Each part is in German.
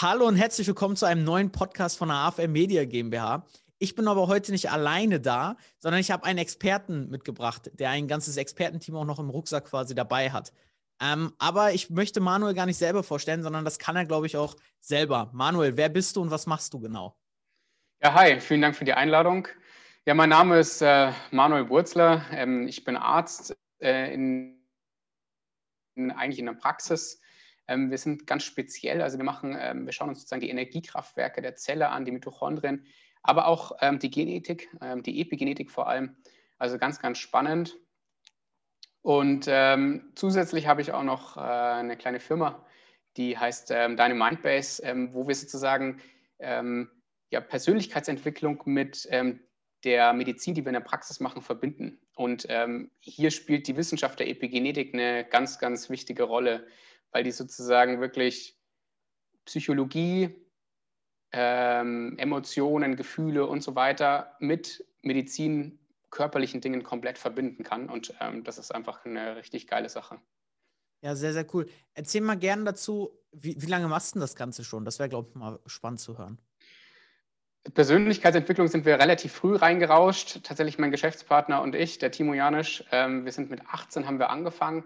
Hallo und herzlich willkommen zu einem neuen Podcast von der AFM Media GmbH. Ich bin aber heute nicht alleine da, sondern ich habe einen Experten mitgebracht, der ein ganzes Expertenteam auch noch im Rucksack quasi dabei hat. Ähm, aber ich möchte Manuel gar nicht selber vorstellen, sondern das kann er, glaube ich, auch selber. Manuel, wer bist du und was machst du genau? Ja, hi, vielen Dank für die Einladung. Ja, mein Name ist äh, Manuel Wurzler. Ähm, ich bin Arzt äh, in, in, eigentlich in der Praxis. Ähm, wir sind ganz speziell, also wir machen, ähm, wir schauen uns sozusagen die Energiekraftwerke der Zelle an, die Mitochondrien, aber auch ähm, die Genetik, ähm, die Epigenetik vor allem. Also ganz, ganz spannend. Und ähm, zusätzlich habe ich auch noch äh, eine kleine Firma, die heißt ähm, Deine Mindbase, ähm, wo wir sozusagen ja, Persönlichkeitsentwicklung mit der Medizin, die wir in der Praxis machen, verbinden. Und ähm, hier spielt die Wissenschaft der Epigenetik eine ganz, ganz wichtige Rolle, weil die sozusagen wirklich Psychologie, ähm, Emotionen, Gefühle und so weiter mit Medizin, körperlichen Dingen komplett verbinden kann. Und ähm, das ist einfach eine richtig geile Sache. Ja, sehr, sehr cool. Erzähl mal gerne dazu, wie, wie lange machst du das Ganze schon? Das wäre, glaube ich, mal spannend zu hören. Persönlichkeitsentwicklung sind wir relativ früh reingerauscht. Tatsächlich mein Geschäftspartner und ich, der Timo Janisch. Ähm, wir sind mit 18 haben wir angefangen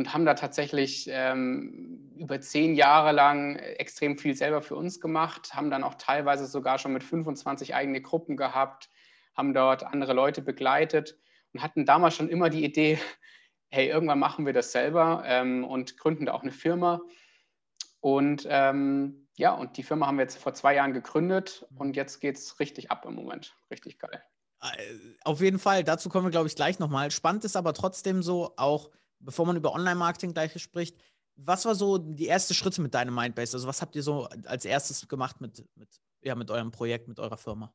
und haben da tatsächlich ähm, über zehn Jahre lang extrem viel selber für uns gemacht, haben dann auch teilweise sogar schon mit 25 eigene Gruppen gehabt, haben dort andere Leute begleitet und hatten damals schon immer die Idee, hey, irgendwann machen wir das selber ähm, und gründen da auch eine Firma. Und ähm, ja, und die Firma haben wir jetzt vor zwei Jahren gegründet und jetzt geht es richtig ab im Moment. Richtig geil. Äh, auf jeden Fall, dazu kommen wir, glaube ich, gleich nochmal. Spannend ist aber trotzdem so, auch bevor man über Online-Marketing gleich spricht, was war so die erste Schritte mit deinem Mindbase? Also was habt ihr so als erstes gemacht mit, mit, ja, mit eurem Projekt, mit eurer Firma?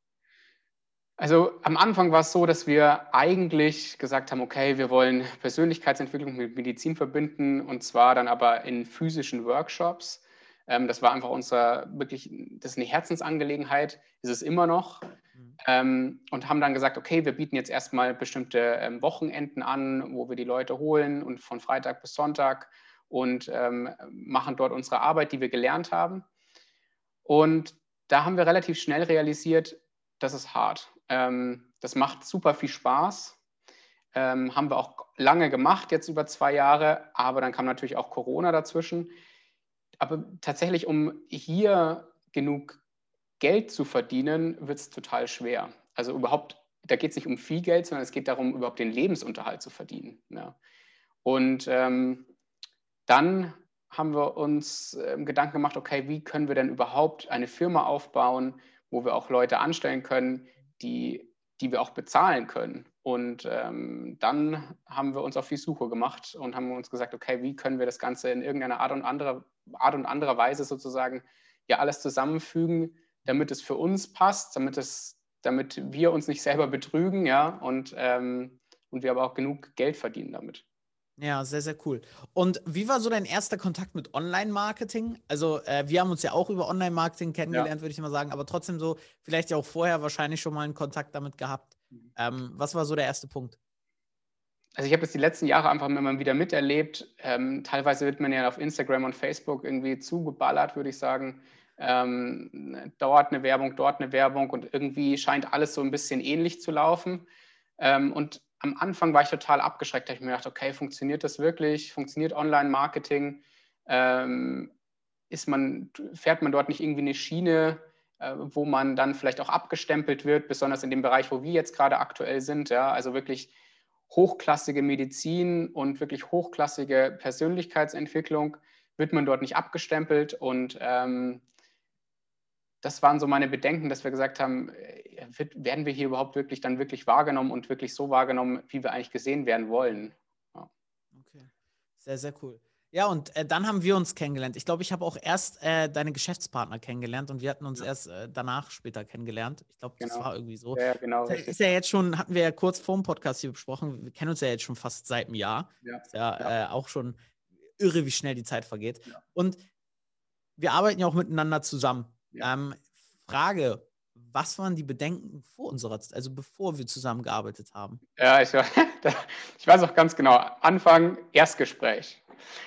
Also am Anfang war es so, dass wir eigentlich gesagt haben, okay, wir wollen Persönlichkeitsentwicklung mit Medizin verbinden und zwar dann aber in physischen Workshops. Ähm, das war einfach unser wirklich, das ist eine Herzensangelegenheit, ist es immer noch. Mhm. Ähm, und haben dann gesagt, okay, wir bieten jetzt erstmal bestimmte ähm, Wochenenden an, wo wir die Leute holen und von Freitag bis Sonntag und ähm, machen dort unsere Arbeit, die wir gelernt haben. Und da haben wir relativ schnell realisiert, das ist hart. Ähm, das macht super viel Spaß. Ähm, haben wir auch lange gemacht, jetzt über zwei Jahre, aber dann kam natürlich auch Corona dazwischen. Aber tatsächlich, um hier genug Geld zu verdienen, wird es total schwer. Also überhaupt, da geht es nicht um viel Geld, sondern es geht darum, überhaupt den Lebensunterhalt zu verdienen. Ja. Und ähm, dann haben wir uns äh, Gedanken gemacht, okay, wie können wir denn überhaupt eine Firma aufbauen, wo wir auch Leute anstellen können, die, die wir auch bezahlen können. Und ähm, dann haben wir uns auf die Suche gemacht und haben uns gesagt, okay, wie können wir das Ganze in irgendeiner Art und anderer, Art und anderer Weise sozusagen ja alles zusammenfügen, damit es für uns passt, damit es, damit wir uns nicht selber betrügen, ja, und, ähm, und wir aber auch genug Geld verdienen damit. Ja, sehr, sehr cool. Und wie war so dein erster Kontakt mit Online-Marketing? Also, äh, wir haben uns ja auch über Online-Marketing kennengelernt, ja. würde ich mal sagen, aber trotzdem so, vielleicht ja auch vorher wahrscheinlich schon mal einen Kontakt damit gehabt. Mhm. Ähm, was war so der erste Punkt? Also, ich habe es die letzten Jahre einfach immer wieder miterlebt. Ähm, teilweise wird man ja auf Instagram und Facebook irgendwie zugeballert, würde ich sagen. Ähm, dort eine Werbung, dort eine Werbung und irgendwie scheint alles so ein bisschen ähnlich zu laufen. Ähm, und am Anfang war ich total abgeschreckt. Da habe ich mir gedacht, okay, funktioniert das wirklich? Funktioniert Online-Marketing? Ähm, ist man, fährt man dort nicht irgendwie eine Schiene, wo man dann vielleicht auch abgestempelt wird, besonders in dem Bereich, wo wir jetzt gerade aktuell sind? Ja? Also wirklich hochklassige Medizin und wirklich hochklassige Persönlichkeitsentwicklung wird man dort nicht abgestempelt und ähm, das waren so meine Bedenken, dass wir gesagt haben, äh, wird, werden wir hier überhaupt wirklich dann wirklich wahrgenommen und wirklich so wahrgenommen, wie wir eigentlich gesehen werden wollen. Ja. Okay, sehr, sehr cool. Ja, und äh, dann haben wir uns kennengelernt. Ich glaube, ich habe auch erst äh, deine Geschäftspartner kennengelernt und wir hatten uns ja. erst äh, danach später kennengelernt. Ich glaube, das genau. war irgendwie so. Ja, genau. Das ist ja jetzt schon, hatten wir ja kurz vor dem Podcast hier besprochen, wir kennen uns ja jetzt schon fast seit einem Jahr. Ja. Ist ja, ja. Äh, auch schon irre, wie schnell die Zeit vergeht. Und wir arbeiten ja auch miteinander zusammen. Ähm, Frage, was waren die Bedenken vor unserer Zeit, also bevor wir zusammengearbeitet haben? Ja, ich, ich weiß auch ganz genau. Anfang Erstgespräch.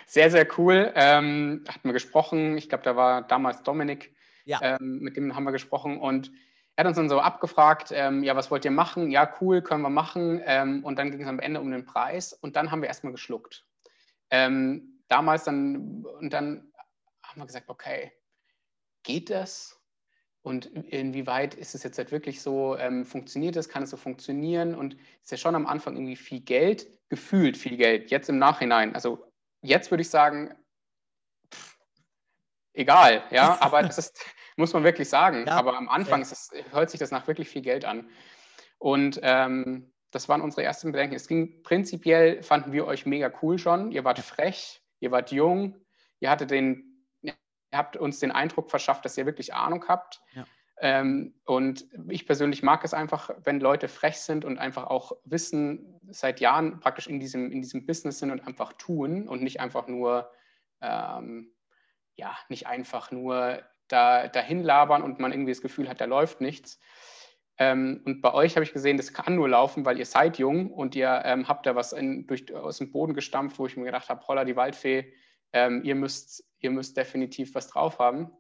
Sehr, sehr cool. Ähm, hatten wir gesprochen. Ich glaube, da war damals Dominik, Ja. ähm, mit dem haben wir gesprochen. Und er hat uns dann so abgefragt, ähm, ja, was wollt ihr machen? Ja, cool, können wir machen. Ähm, und dann ging es am Ende um den Preis. Und dann haben wir erstmal geschluckt. Ähm, damals dann, und dann haben wir gesagt, okay, geht das? Und inwieweit ist es jetzt halt wirklich so, ähm, funktioniert das, kann es so funktionieren? Und es ist ja schon am Anfang irgendwie viel Geld, gefühlt viel Geld, jetzt im Nachhinein. Also jetzt würde ich sagen, pff, egal, ja, aber das ist, muss man wirklich sagen. Ja, aber am Anfang es, hört sich das nach wirklich viel Geld an. Und ähm, das waren unsere ersten Bedenken. Es ging prinzipiell, fanden wir euch mega cool schon. Ihr wart frech, ihr wart jung, ihr hattet den, ihr habt uns den Eindruck verschafft, dass ihr wirklich Ahnung habt. Ja. Ähm, und ich persönlich mag es einfach, wenn Leute frech sind und einfach auch wissen, seit Jahren praktisch in diesem, in diesem Business sind und einfach tun und nicht einfach nur, ähm, ja, nicht einfach nur da, dahin labern und man irgendwie das Gefühl hat, da läuft nichts. Ähm, und bei euch habe ich gesehen, das kann nur laufen, weil ihr seid jung und ihr ähm, habt da was in, durch, aus dem Boden gestampft, wo ich mir gedacht habe, holla die Waldfee, ähm, ihr, müsst, ihr müsst definitiv was drauf haben.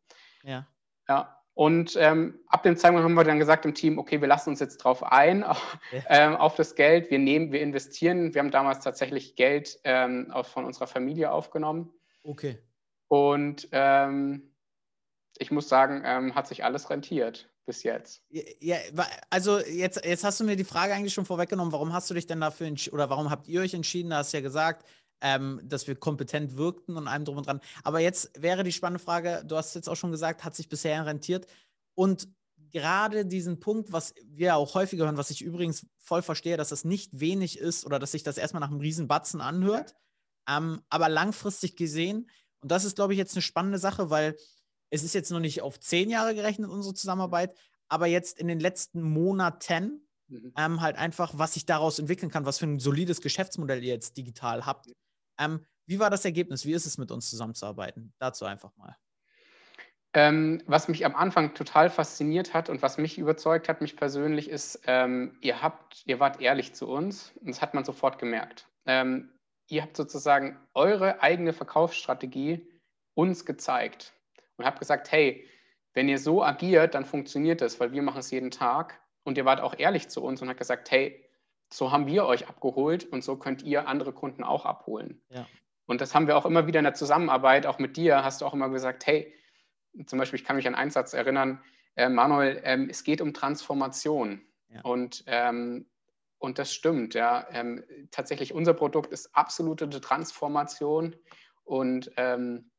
Ja. Ja. Und ähm, ab dem Zeitpunkt haben wir dann gesagt im Team, okay, wir lassen uns jetzt drauf ein, auf, Ja. ähm, auf das Geld. Wir nehmen, wir investieren. Wir haben damals tatsächlich Geld ähm, von unserer Familie aufgenommen. Okay. Und ähm, ich muss sagen, ähm, hat sich alles rentiert bis jetzt. Ja, also jetzt, jetzt hast du mir die Frage eigentlich schon vorweggenommen, warum hast du dich denn dafür entschieden oder warum habt ihr euch entschieden? Da hast du ja gesagt, ähm, dass wir kompetent wirkten und allem drum und dran. Aber jetzt wäre die spannende Frage, du hast jetzt auch schon gesagt, hat sich bisher rentiert. Und gerade diesen Punkt, was wir auch häufiger hören, was ich übrigens voll verstehe, dass das nicht wenig ist oder dass sich das erstmal nach einem Riesenbatzen anhört, ähm, aber langfristig gesehen, und das ist, glaube ich, jetzt eine spannende Sache, weil es ist jetzt noch nicht auf zehn Jahre gerechnet, unsere Zusammenarbeit, aber jetzt in den letzten Monaten Mhm. ähm, halt einfach, was sich daraus entwickeln kann, was für ein solides Geschäftsmodell ihr jetzt digital habt. Ähm, wie war das Ergebnis? Wie ist es mit uns zusammenzuarbeiten? Dazu einfach mal. Ähm, was mich am Anfang total fasziniert hat und was mich überzeugt hat, mich persönlich, ist, ähm, ihr habt, ihr wart ehrlich zu uns und das hat man sofort gemerkt. Ähm, ihr habt sozusagen eure eigene Verkaufsstrategie uns gezeigt und habt gesagt, hey, wenn ihr so agiert, dann funktioniert das, weil wir machen es jeden Tag. Und ihr wart auch ehrlich zu uns und habt gesagt, hey, so haben wir euch abgeholt und so könnt ihr andere Kunden auch abholen. Ja. Und das haben wir auch immer wieder in der Zusammenarbeit, auch mit dir, hast du auch immer gesagt, hey, zum Beispiel, ich kann mich an einen Satz erinnern, äh, Manuel, ähm, es geht um Transformation. Ja. Und, ähm, und das stimmt, ja. Ähm, tatsächlich, unser Produkt ist absolute Transformation. Und, ähm,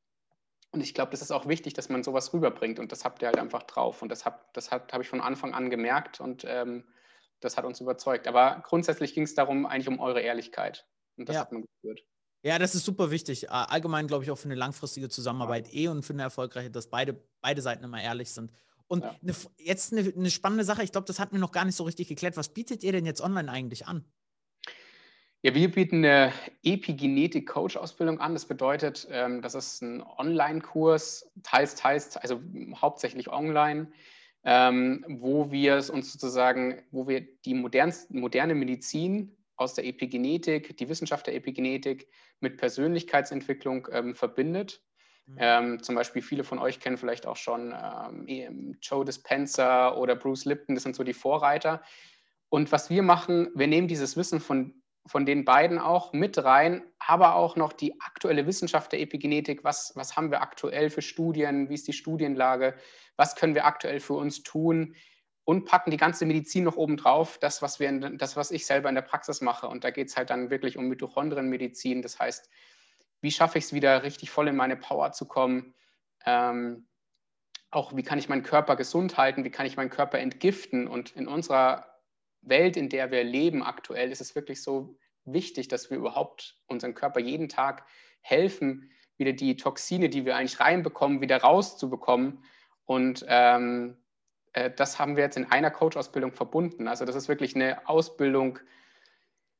und ich glaube, das ist auch wichtig, dass man sowas rüberbringt. Und das habt ihr halt einfach drauf. Und das habe das hab, habe ich von Anfang an gemerkt und ähm, das hat uns überzeugt. Aber grundsätzlich ging es darum, eigentlich um eure Ehrlichkeit. Und das Ja. hat man gespürt. Ja, das ist super wichtig. Allgemein, glaube ich, auch für eine langfristige Zusammenarbeit eh und für eine erfolgreiche, dass beide, beide Seiten immer ehrlich sind. Und Ja. eine, jetzt eine, eine spannende Sache, ich glaube, das hatten wir noch gar nicht so richtig geklärt. Was bietet ihr denn jetzt online eigentlich an? Ja, wir bieten eine Epigenetik-Coach-Ausbildung an. Das bedeutet, ähm, das ist ein Online-Kurs, teils, teils, also hauptsächlich online, ähm, wo wir es uns sozusagen, wo wir die moderne Medizin aus der Epigenetik, die Wissenschaft der Epigenetik mit Persönlichkeitsentwicklung ähm, verbindet. Mhm. Ähm, zum Beispiel viele von euch kennen vielleicht auch schon ähm, Joe Dispenza oder Bruce Lipton, das sind so die Vorreiter. Und was wir machen, wir nehmen dieses Wissen von, von den beiden auch mit rein, aber auch noch die aktuelle Wissenschaft der Epigenetik. Was, was haben wir aktuell für Studien? Wie ist die Studienlage? Was können wir aktuell für uns tun? Und packen die ganze Medizin noch oben drauf, das, was, das, was ich selber in der Praxis mache. Und da geht es halt dann wirklich um Mitochondrienmedizin. Das heißt, wie schaffe ich es wieder richtig voll in meine Power zu kommen? Ähm, auch wie kann ich meinen Körper gesund halten? Wie kann ich meinen Körper entgiften? Und in unserer Welt, in der wir leben aktuell, ist es wirklich so wichtig, dass wir überhaupt unseren Körper jeden Tag helfen, wieder die Toxine, die wir eigentlich reinbekommen, wieder rauszubekommen. Und ähm, äh, das haben wir jetzt in einer Coach-Ausbildung verbunden. Also das ist wirklich eine Ausbildung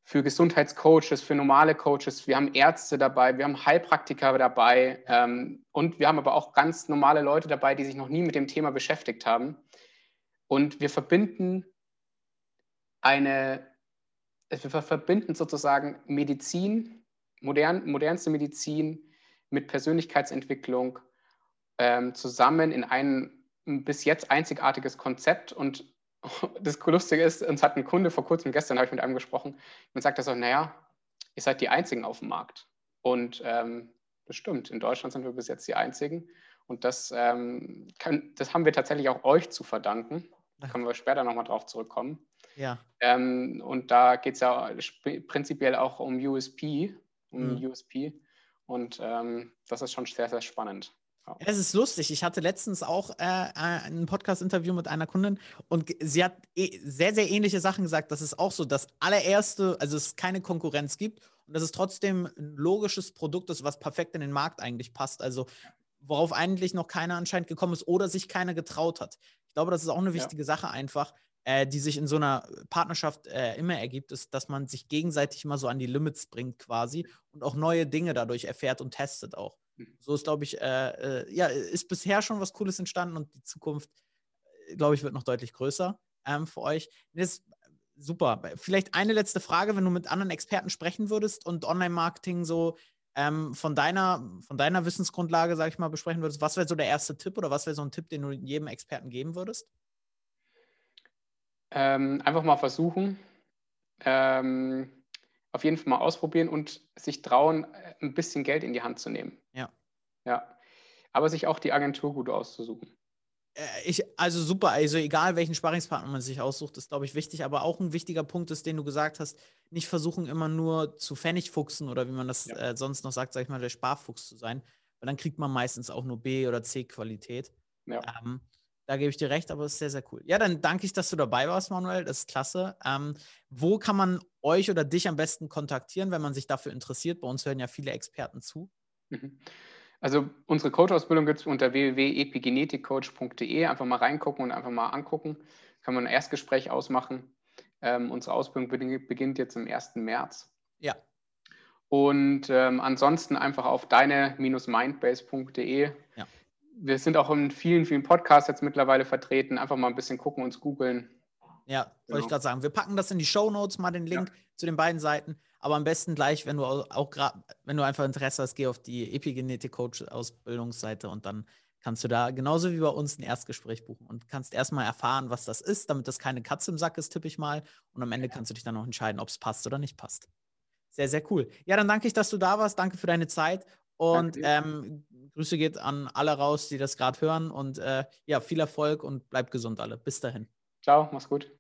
für Gesundheitscoaches, für normale Coaches. Wir haben Ärzte dabei, wir haben Heilpraktiker dabei ähm, und wir haben aber auch ganz normale Leute dabei, die sich noch nie mit dem Thema beschäftigt haben. Und wir verbinden eine, wir verbinden sozusagen Medizin modern, modernste Medizin mit Persönlichkeitsentwicklung ähm, zusammen in ein bis jetzt einzigartiges Konzept. Und das Lustige ist, uns hat ein Kunde vor kurzem, gestern habe ich mit einem gesprochen, und sagt er so, naja, ihr seid die Einzigen auf dem Markt. Und ähm, das stimmt, in Deutschland sind wir bis jetzt die Einzigen. Und das, ähm, kann, das haben wir tatsächlich auch euch zu verdanken. Da können wir später nochmal drauf zurückkommen. Ja. Ähm, und da geht es ja prinzipiell auch um USP, um mhm. USP. Und ähm, das ist schon sehr, sehr spannend. Ja. Es ist lustig. Ich hatte letztens auch äh, ein Podcast-Interview mit einer Kundin und sie hat eh sehr, sehr ähnliche Sachen gesagt. Das ist auch so das allererste, also es keine Konkurrenz gibt und dass es trotzdem ein logisches Produkt ist, was perfekt in den Markt eigentlich passt. Also worauf eigentlich noch keiner anscheinend gekommen ist oder sich keiner getraut hat. Ich glaube, das ist auch eine wichtige ja. Sache einfach, äh, die sich in so einer Partnerschaft äh, immer ergibt, ist, dass man sich gegenseitig mal so an die Limits bringt quasi und auch neue Dinge dadurch erfährt und testet auch. Mhm. So ist, glaube ich, äh, äh, ja, ist bisher schon was Cooles entstanden und die Zukunft, äh, glaube ich, wird noch deutlich größer ähm, für euch. Das super. Vielleicht eine letzte Frage, wenn du mit anderen Experten sprechen würdest und Online-Marketing so ähm, von, deiner, von deiner Wissensgrundlage, sage ich mal, besprechen würdest, was wäre so der erste Tipp oder was wäre so ein Tipp, den du jedem Experten geben würdest? Ähm, einfach mal versuchen, ähm, auf jeden Fall mal ausprobieren und sich trauen, äh, ein bisschen Geld in die Hand zu nehmen. Ja. Ja. Aber sich auch die Agentur gut auszusuchen. Äh, ich, also super, also egal welchen Sparringspartner man sich aussucht, ist, glaube ich, wichtig. Aber auch ein wichtiger Punkt ist, den du gesagt hast, nicht versuchen, immer nur zu Pfennigfuchsen oder wie man das ja. äh, sonst noch sagt, sag ich mal, der Sparfuchs zu sein. Weil dann kriegt man meistens auch nur B- oder C-Qualität. Ja. Ähm, da gebe ich dir recht, aber es ist sehr, sehr cool. Ja, dann danke ich, dass du dabei warst, Manuel. Das ist klasse. Ähm, wo kann man euch oder dich am besten kontaktieren, wenn man sich dafür interessiert? Bei uns hören ja viele Experten zu. Mhm. Also unsere Coach-Ausbildung gibt es unter www.epigenetikcoach.de. Einfach mal reingucken und einfach mal angucken. Kann man ein Erstgespräch ausmachen. Ähm, unsere Ausbildung beginnt jetzt im 1. März. Ja. Und ähm, ansonsten einfach auf deine-mindbase.de. Ja. Wir sind auch in vielen, vielen Podcasts jetzt mittlerweile vertreten. Einfach mal ein bisschen gucken, uns googeln. Ja, wollte genau. ich gerade sagen. Wir packen das in die Show Notes mal den Link ja. zu den beiden Seiten. Aber am besten gleich, wenn du auch gerade, wenn du einfach Interesse hast, geh auf die Epigenetik-Coach-Ausbildungsseite und dann kannst du da genauso wie bei uns ein Erstgespräch buchen und kannst erstmal erfahren, was das ist, damit das keine Katze im Sack ist, tippe ich mal. Und am Ende kannst du dich dann auch entscheiden, ob es passt oder nicht passt. Sehr, sehr cool. Ja, dann danke ich, dass du da warst. Danke für deine Zeit. Und ähm, Grüße geht an alle raus, die das gerade hören. Und äh, ja, viel Erfolg und bleib gesund alle. Bis dahin. Ciao, mach's gut.